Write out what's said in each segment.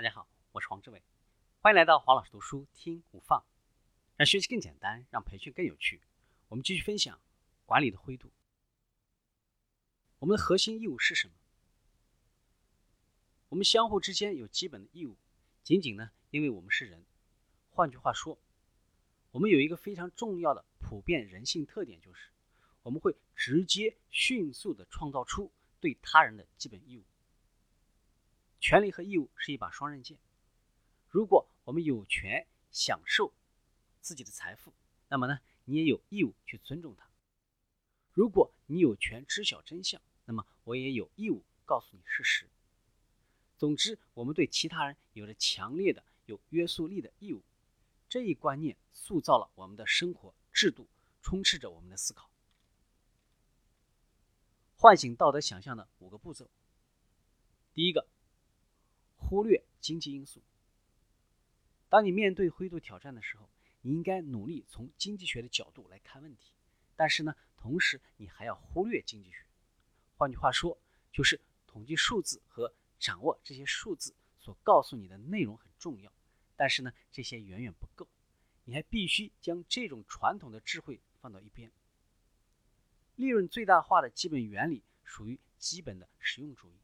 大家好，我是黄志伟，欢迎来到黄老师读书听无放，让学习更简单，让培训更有趣。我们继续分享管理的灰度。我们的核心义务是什么？我们相互之间有基本的义务，仅仅呢，因为我们是人。换句话说，我们有一个非常重要的普遍人性特点，就是我们会直接、迅速地创造出对他人的基本义务。权利和义务是一把双刃剑。如果我们有权享受自己的财富，那么呢，你也有义务去尊重它。如果你有权知晓真相，那么我也有义务告诉你事实。总之，我们对其他人有着强烈的、有约束力的义务。这一观念塑造了我们的生活制度，充斥着我们的思考。唤醒道德想象的五个步骤。第一个。忽略经济因素。当你面对灰度挑战的时候，你应该努力从经济学的角度来看问题。但是呢，同时你还要忽略经济学。换句话说，就是统计数字和掌握这些数字所告诉你的内容很重要。但是呢，这些远远不够。你还必须将这种传统的智慧放到一边。利润最大化的基本原理属于基本的实用主义，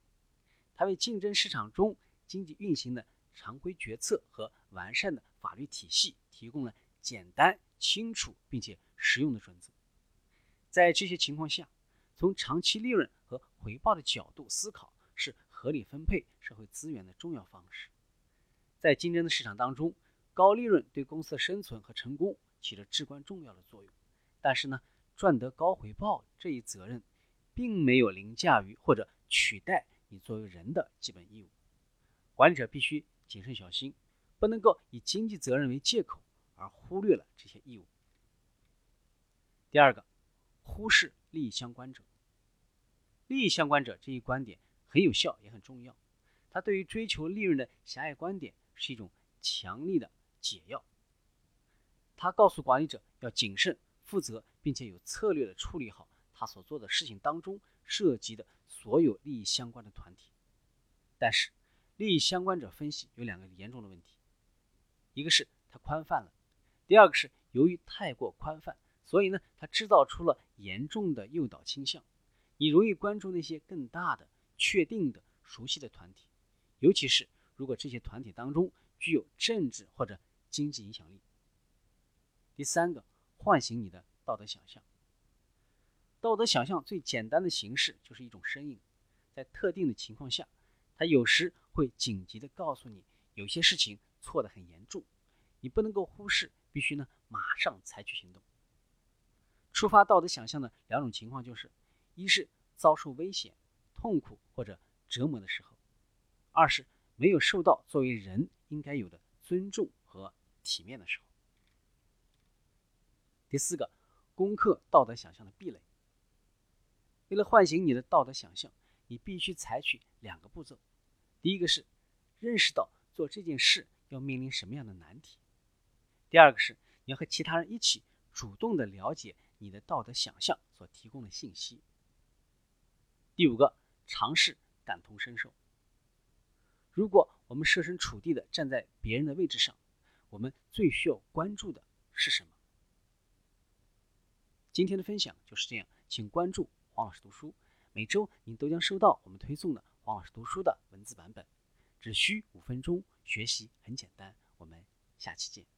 它为竞争市场中。经济运行的常规决策和完善的法律体系提供了简单、清楚并且实用的准则。在这些情况下，从长期利润和回报的角度思考是合理分配社会资源的重要方式。在竞争的市场当中，高利润对公司的生存和成功起着至关重要的作用。但是呢，赚得高回报这一责任，并没有凌驾于或者取代你作为人的基本义务。管理者必须谨慎小心，不能够以经济责任为借口而忽略了这些义务。第二个，忽视利益相关者。利益相关者这一观点很有效，也很重要。它对于追求利润的狭隘观点是一种强力的解药。它告诉管理者要谨慎、负责，并且有策略的处理好他所做的事情当中涉及的所有利益相关的团体。但是，利益相关者分析有两个严重的问题，一个是它宽泛了，第二个是由于太过宽泛，所以呢，它制造出了严重的诱导倾向。你容易关注那些更大的、确定的、熟悉的团体，尤其是如果这些团体当中具有政治或者经济影响力。第三个，唤醒你的道德想象。道德想象最简单的形式就是一种声音，在特定的情况下。它有时会紧急的告诉你，有些事情错得很严重，你不能够忽视，必须呢马上采取行动。触发道德想象的两种情况就是：一是遭受危险、痛苦或者折磨的时候；二是没有受到作为人应该有的尊重和体面的时候。第四个，攻克道德想象的壁垒。为了唤醒你的道德想象。你必须采取两个步骤，第一个是认识到做这件事要面临什么样的难题，第二个是你要和其他人一起主动的了解你的道德想象所提供的信息。第五个，尝试感同身受。如果我们设身处地的站在别人的位置上，我们最需要关注的是什么？今天的分享就是这样，请关注黄老师读书。每周您都将收到我们推送的黄老师读书的字版本，只需五分钟，学习很简单。我们下期见。